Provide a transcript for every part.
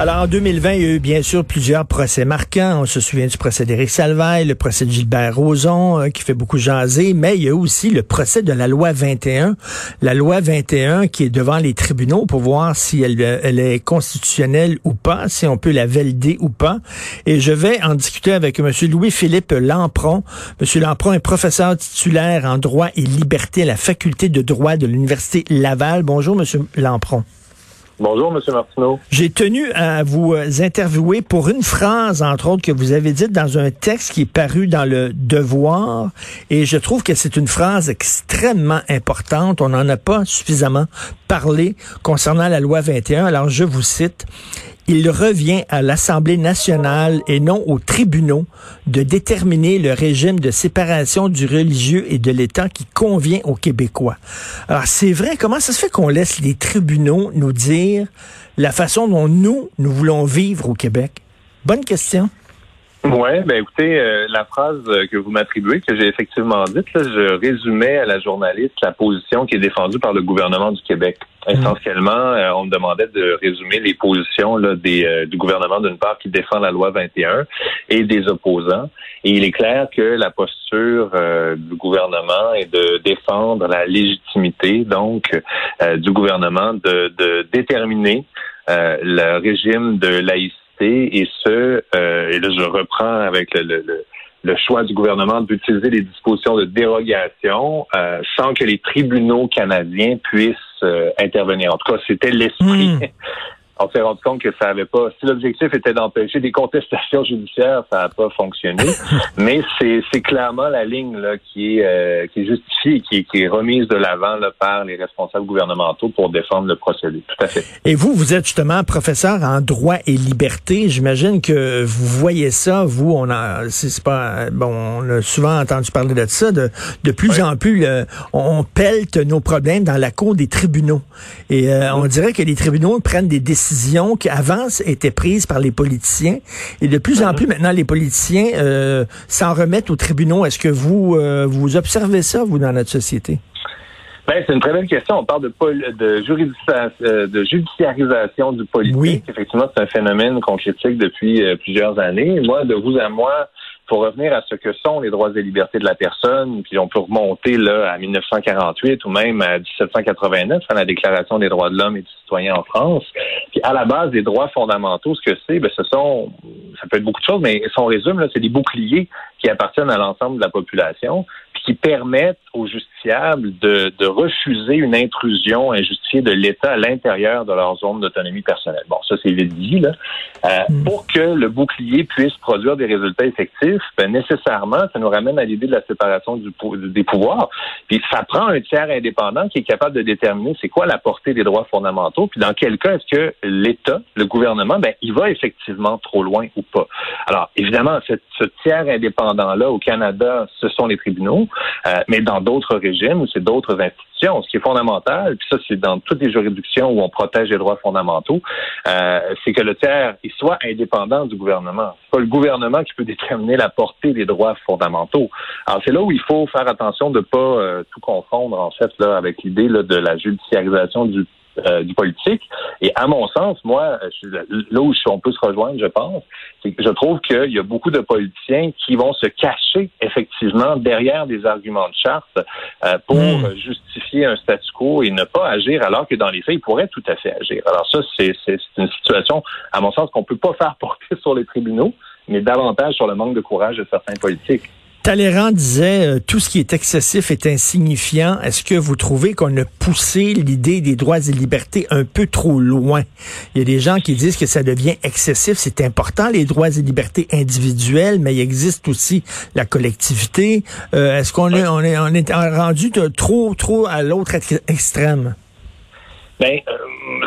Alors, en 2020, il y a eu bien sûr plusieurs procès marquants. On se souvient du procès d'Éric Salvaille, le procès de Gilbert Rozon, euh, qui fait beaucoup jaser, mais il y a aussi le procès de la loi 21. La loi 21 qui est devant les tribunaux pour voir si elle, elle est constitutionnelle ou pas, si on peut la valider ou pas. Et je vais en discuter avec M. Louis-Philippe Lampron. M. Lampron est professeur titulaire en droit et liberté à la faculté de droit de l'Université Laval. Bonjour, M. Lampron. Bonjour, M. Martineau. J'ai tenu à vous euh, interviewer pour une phrase, entre autres, que vous avez dite dans un texte qui est paru dans le Devoir. Et je trouve que c'est une phrase extrêmement importante. On n'en a pas suffisamment parlé concernant la loi 21. Alors, je vous cite il revient à l'Assemblée nationale et non aux tribunaux de déterminer le régime de séparation du religieux et de l'État qui convient aux Québécois. Alors c'est vrai, comment ça se fait qu'on laisse les tribunaux nous dire la façon dont nous, nous voulons vivre au Québec? Bonne question. Oui, ben écoutez, euh, la phrase que vous m'attribuez, que j'ai effectivement dite, je résumais à la journaliste la position qui est défendue par le gouvernement du Québec. Mm. Essentiellement, euh, on me demandait de résumer les positions là, des, euh, du gouvernement d'une part qui défend la loi 21 et des opposants. Et il est clair que la posture du gouvernement est de défendre la légitimité donc du gouvernement de, de déterminer le régime de laïcité et ce, euh, et là je reprends avec le, le, choix du gouvernement d'utiliser les dispositions de dérogation euh, sans que les tribunaux canadiens puissent euh, intervenir. En tout cas, c'était l'esprit hmm. on s'est rendu compte que ça avait pas. Si l'objectif était d'empêcher des contestations judiciaires, ça n'a pas fonctionné. Mais c'est clairement la ligne là, qui est euh, qui est justifiée, qui, qui est remise de l'avant par les responsables gouvernementaux pour défendre le procédé. Tout à fait. Et vous, vous êtes justement professeur en droit et liberté. J'imagine que vous voyez ça. Vous, on a, c'est pas bon. On a souvent entendu parler de ça. De, de plus en plus, on pelte nos problèmes dans la cour des tribunaux. Et euh, on dirait que les tribunaux prennent des décisions qui avant étaient prises par les politiciens et de plus en plus maintenant les politiciens euh, s'en remettent aux tribunaux. Est-ce que vous euh, vous observez ça vous dans notre société? Ben, c'est une très belle question. On parle de, de, euh, de judiciarisation du politique. Oui. Effectivement, c'est un phénomène qu'on critique depuis plusieurs années. Moi, de vous à moi, pour revenir à ce que sont les droits et libertés de la personne, puis on peut remonter là à 1948 ou même à 1789, à la Déclaration des droits de l'homme et du citoyen en France. Puis à la base des droits fondamentaux, ce que c'est, ben ce sont, ça peut être beaucoup de choses, mais si on résume, là, c'est des boucliers qui appartiennent à l'ensemble de la population qui permettent aux justiciables de, de, refuser une intrusion injustifiée de l'État à l'intérieur de leur zone d'autonomie personnelle. Bon, ça c'est vite dit. Là. Euh, hmm. Pour que le bouclier puisse produire des résultats effectifs, ben, nécessairement, ça nous ramène à l'idée de la séparation du, des pouvoirs. Puis ça prend un tiers indépendant qui est capable de déterminer c'est quoi la portée des droits fondamentaux, puis dans quel cas est-ce que l'État, le gouvernement, ben, il va effectivement trop loin ou pas. Alors, évidemment, ce, ce tiers indépendant-là au Canada, ce sont les tribunaux. Euh, mais dans d'autres régimes, c'est d'autres institutions. Ce qui est fondamental, puis ça, c'est dans toutes les juridictions où on protège les droits fondamentaux, euh, c'est que le tiers il soit indépendant du gouvernement. C'est pas le gouvernement qui peut déterminer la portée des droits fondamentaux. Alors, c'est là où il faut faire attention de pas euh, tout confondre, en fait, là, avec l'idée de la judiciarisation du euh, du politique. Et à mon sens, moi, là où on peut se rejoindre, je pense, c'est que je trouve qu'il y a beaucoup de politiciens qui vont se cacher effectivement derrière des arguments de charte euh, pour hmm. justifier un statu quo et ne pas agir, alors que dans les faits, ils pourraient tout à fait agir. Alors ça, c'est une situation, à mon sens, qu'on peut pas faire porter sur les tribunaux, mais davantage sur le manque de courage de certains politiques. Talleyrand disait euh, tout ce qui est excessif est insignifiant. Est-ce que vous trouvez qu'on a poussé l'idée des droits et libertés un peu trop loin? Il y a des gens qui disent que ça devient excessif. C'est important, les droits et libertés individuelles, mais il existe aussi la collectivité. Euh, est-ce qu'on est, on est, on est rendu trop, trop à l'autre extrême? Ben, euh,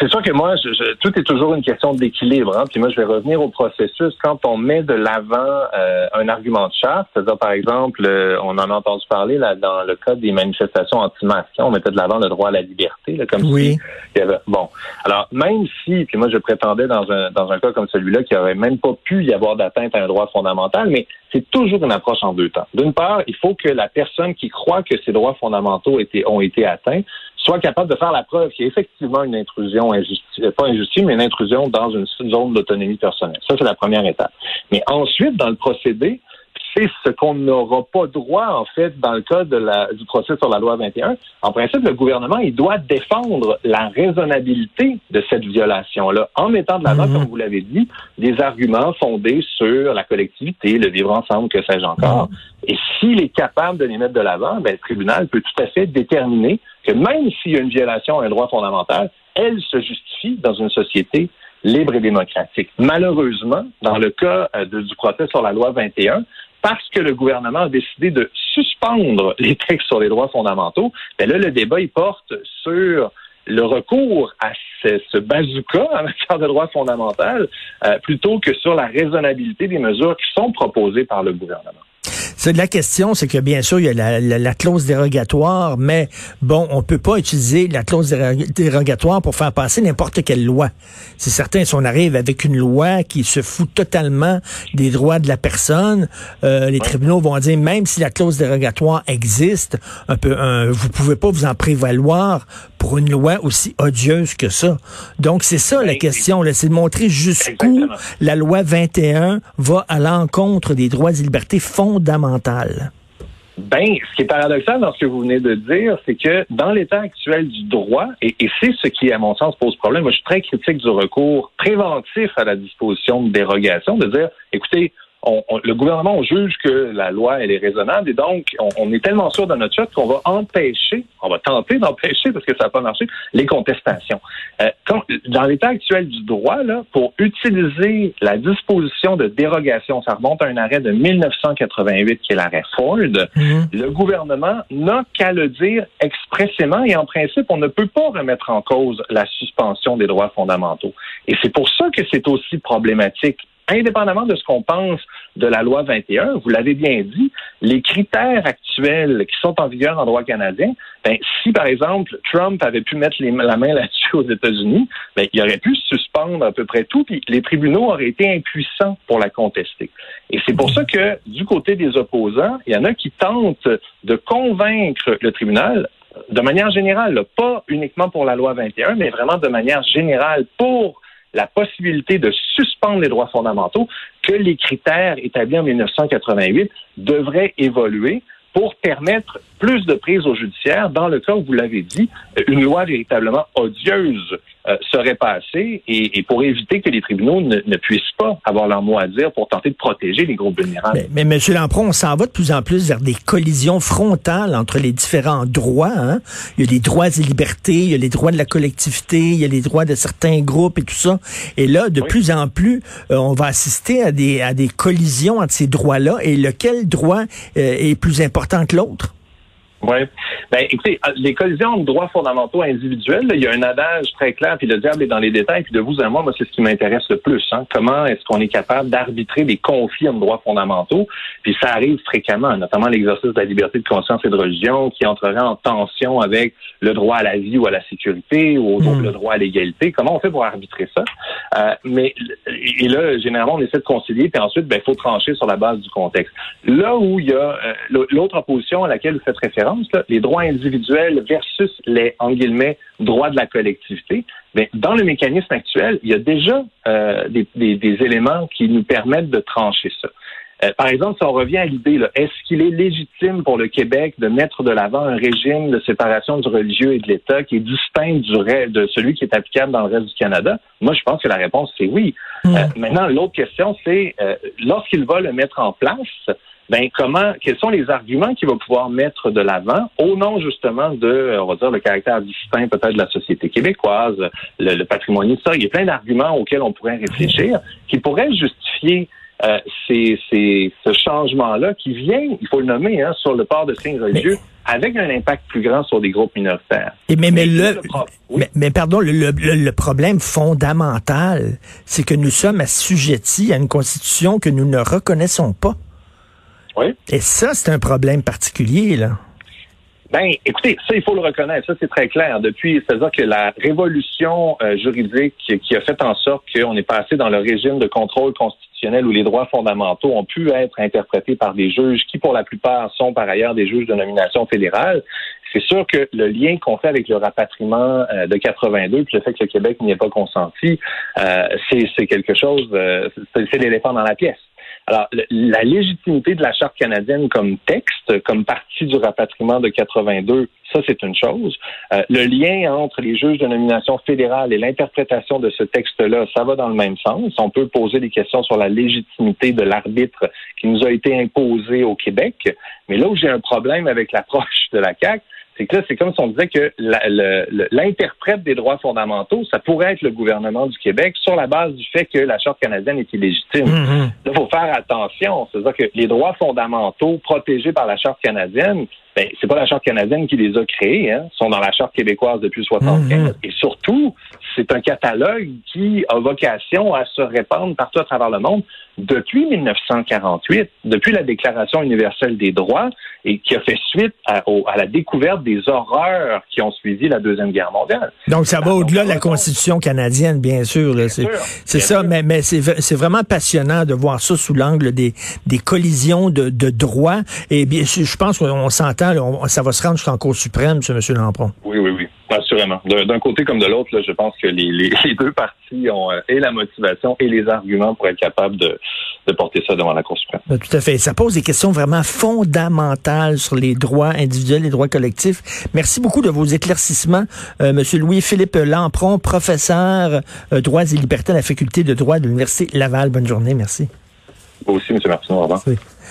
c'est sûr que moi, je, tout est toujours une question d'équilibre. Hein? Puis moi, je vais revenir au processus. Quand on met de l'avant euh, un argument de charte, c'est-à-dire, par exemple, euh, on en a entendu parler là dans le cas des manifestations anti-masques, on mettait de l'avant le droit à la liberté, là, comme oui. si bon. Alors, même si, puis moi, je prétendais dans un dans un cas comme celui-là qu'il n'y aurait même pas pu y avoir d'atteinte à un droit fondamental, mais c'est toujours une approche en deux temps. D'une part, il faut que la personne qui croit que ses droits fondamentaux ont été atteints soit capable de faire la preuve qu'il y a effectivement une intrusion injustifiée, pas injustice, mais une intrusion dans une zone d'autonomie personnelle. Ça, c'est la première étape. Mais ensuite, dans le procédé, c'est ce qu'on n'aura pas droit, en fait, dans le cas de la, du procès sur la loi 21. En principe, le gouvernement, il doit défendre la raisonnabilité de cette violation-là, en mettant de l'avant, mhm. comme vous l'avez dit, des arguments fondés sur la collectivité, le vivre ensemble, que sais-je encore. Mhm. Et s'il est capable de les mettre de l'avant, ben, le tribunal peut tout à fait déterminer que même s'il y a une violation à un droit fondamental, elle se justifie dans une société libre et démocratique. Malheureusement, dans le cas euh, du procès sur la loi 21, parce que le gouvernement a décidé de suspendre les textes sur les droits fondamentaux, bien là, le débat, porte sur le recours à ce, bazooka en matière de droits fondamentaux euh, plutôt que sur la raisonnabilité des mesures qui sont proposées par le gouvernement. La question, c'est que bien sûr, il y a la, clause dérogatoire, mais bon, on peut pas utiliser la clause dérogatoire pour faire passer n'importe quelle loi. C'est certain, si on arrive avec une loi qui se fout totalement des droits de la personne, euh, les tribunaux vont dire, même si la clause dérogatoire existe, un peu, un, vous pouvez pas vous en prévaloir pour une loi aussi odieuse que ça. Donc, c'est ça la ben, question, c'est de montrer jusqu'où la loi 21 va à l'encontre des droits et libertés fondamentales. Ben, ce qui est paradoxal dans ce que vous venez de dire, c'est que dans l'état actuel du droit, et, et c'est ce qui, à mon sens, pose problème, moi je suis très critique du recours préventif à la disposition de dérogation, de dire, écoutez, le gouvernement juge que la loi elle est raisonnable et donc on, est tellement sûr de notre chute qu'on va empêcher, on va tenter d'empêcher parce que ça n'a pas marché, les contestations. Euh, dans l'état actuel du droit, là, pour utiliser la disposition de dérogation, ça remonte à un arrêt de 1988 qui est l'arrêt Ford, mhm. le gouvernement n'a qu'à le dire expressément et en principe, on ne peut pas remettre en cause la suspension des droits fondamentaux. Et c'est pour ça que c'est aussi problématique indépendamment de ce qu'on pense de la loi 21, vous l'avez bien dit, les critères actuels qui sont en vigueur en droit canadien, ben, si par exemple Trump avait pu mettre la main là-dessus aux États-Unis, ben, il aurait pu suspendre à peu près tout, puis les tribunaux auraient été impuissants pour la contester. Et c'est pour ça que du côté des opposants, il y en a qui tentent de convaincre le tribunal de manière générale, pas uniquement pour la loi 21, mais vraiment de manière générale pour la possibilité de suspendre les droits fondamentaux que les critères établis en 1988 devraient évoluer pour permettre plus de prise au judiciaire dans le cas où, vous l'avez dit, une loi véritablement odieuse euh, serait passée et, pour éviter que les tribunaux ne, puissent pas avoir leur mot à dire pour tenter de protéger les groupes vulnérables. Mais, mais M. Lampron, on s'en va de plus en plus vers des collisions frontales entre les différents droits. Hein? Il y a les droits et libertés, il y a les droits de la collectivité, il y a les droits de certains groupes et tout ça. Et là, de plus en plus, euh, on va assister à des, à des collisions entre ces droits-là et lequel droit euh, est plus important que l'autre? Oui. Ben, écoutez, euh, les collisions de droits fondamentaux individuels, il y a un adage très clair, puis le diable est dans les détails, puis de vous à moi, moi, c'est ce qui m'intéresse le plus. Hein. Comment est-ce qu'on est capable d'arbitrer des conflits en droits fondamentaux? Puis ça arrive fréquemment, notamment l'exercice de la liberté de conscience et de religion, qui entrerait en tension avec le droit à la vie ou à la sécurité, ou hmm. le droit à l'égalité. Comment on fait pour arbitrer ça? Euh, mais et là, généralement, on essaie de concilier, puis ensuite, ben, il faut trancher sur la base du contexte. Là où il y a euh, l'autre opposition à laquelle vous faites référence, les droits individuels versus les, en guillemets, droits de la collectivité, mais dans le mécanisme actuel, il y a déjà euh, des, éléments qui nous permettent de trancher ça. Euh, par exemple, si on revient à l'idée, est-ce qu'il est légitime pour le Québec de mettre de l'avant un régime de séparation du religieux et de l'État qui est distinct du de celui qui est applicable dans le reste du Canada? Moi, je pense que la réponse, c'est oui. Mmh. Euh, maintenant, l'autre question, c'est lorsqu'il va le mettre en place, ben comment, quels sont les arguments qu'il va pouvoir mettre de l'avant au nom justement de, on va dire, le caractère distinct peut-être de la société québécoise, le, patrimoine historique. Il y a plein d'arguments auxquels on pourrait réfléchir qui pourraient justifier euh, c'est, ce changement-là qui vient, il faut le nommer, hein, sur le port de signes religieux, avec un impact plus grand sur des groupes minoritaires. Et mais, mais, le, mais, pardon, le, le, problème fondamental, c'est que nous sommes assujettis à une constitution que nous ne reconnaissons pas. Oui. Et ça, c'est un problème particulier, là. Ben, écoutez, ça, il faut le reconnaître. Ça, c'est très clair. Depuis, c'est-à-dire que la révolution euh, juridique qui a fait en sorte qu'on est passé dans le régime de contrôle constitutionnel où les droits fondamentaux ont pu être interprétés par des juges qui, pour la plupart, sont par ailleurs des juges de nomination fédérale. C'est sûr que le lien qu'on fait avec le rapatriement euh, de 82, puis le fait que le Québec n'y ait pas consenti, euh, c'est quelque chose, c'est l'éléphant dans la pièce. Alors, la légitimité de la Charte canadienne comme texte, comme partie du rapatriement de 82, ça, c'est une chose. Euh, le lien entre les juges de nomination fédérale et l'interprétation de ce texte-là, ça va dans le même sens. On peut poser des questions sur la légitimité de l'arbitre qui nous a été imposé au Québec. Mais là où j'ai un problème avec l'approche de la CAQ, c'est que là, c'est comme si on disait que l'interprète des droits fondamentaux, ça pourrait être le gouvernement du Québec sur la base du fait que la Charte canadienne est illégitime. Mm-hmm. Là, il faut faire attention. C'est-à-dire que les droits fondamentaux protégés par la Charte canadienne, ben, c'est pas la Charte canadienne qui les a créés, hein, sont dans la Charte québécoise depuis 75. Mm-hmm. Et surtout, c'est un catalogue qui a vocation à se répandre partout à travers le monde depuis 1948, depuis la Déclaration universelle des droits, et qui a fait suite à, la découverte des horreurs qui ont suivi la Deuxième Guerre mondiale. Donc, ça va au-delà de la Constitution canadienne, bien sûr. C'est ça, mais, mais c'est vraiment passionnant de voir ça sous l'angle des, des collisions de, de droits. Et bien, je pense qu'on s'entend, ça va se rendre jusqu'en Cour suprême, ce M. Lampron. Oui, oui, oui. Assurément. D'un côté comme de l'autre, je pense que les, les, deux parties ont euh, et la motivation et les arguments pour être capables de, de porter ça devant la Cour suprême. Ben, tout à fait. Ça pose des questions vraiment fondamentales sur les droits individuels, les droits collectifs. Merci beaucoup de vos éclaircissements, euh, Monsieur Louis-Philippe Lampron, professeur euh, droits et libertés à la faculté de droit de l'Université Laval. Bonne journée. Merci. Vous aussi, M. Martineau. Au revoir.